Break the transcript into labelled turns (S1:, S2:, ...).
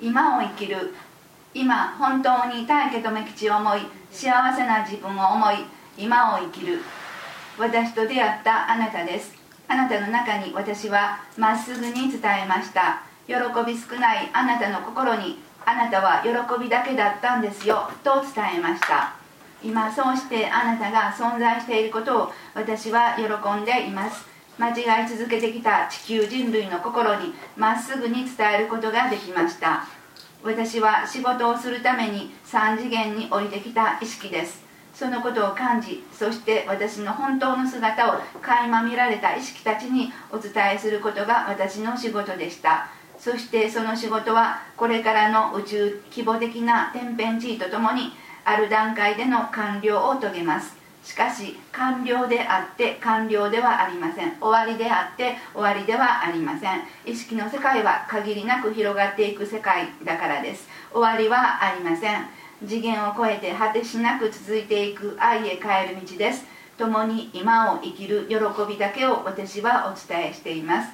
S1: 今を生きる。今本当に大家とめ吉を思い幸せな自分を思い今を生きる。私と出会ったあなたです。あなたの中に私はまっすぐに伝えました。喜び少ないあなたの心にあなたは喜びだけだったんですよ。と伝えました。今そうしてあなたが存在していることを私は喜んでいます。間違い続けてきた地球人類の心にまっすぐに伝えることができました。私は仕事をするために3次元に降りてきた意識です。そのことを感じそして私の本当の姿を垣間見られた意識たちにお伝えすることが私の仕事でした。そしてその仕事はこれからの宇宙規模的な天変地異とともにある段階での完了を遂げます。しかし完了であって完了ではありません。終わりであって終わりではありません。意識の世界は限りなく広がっていく世界だからです。終わりはありません。次元を超えて果てしなく続いていく愛へ帰る道です。共に今を生きる喜びだけを私はお伝えしています。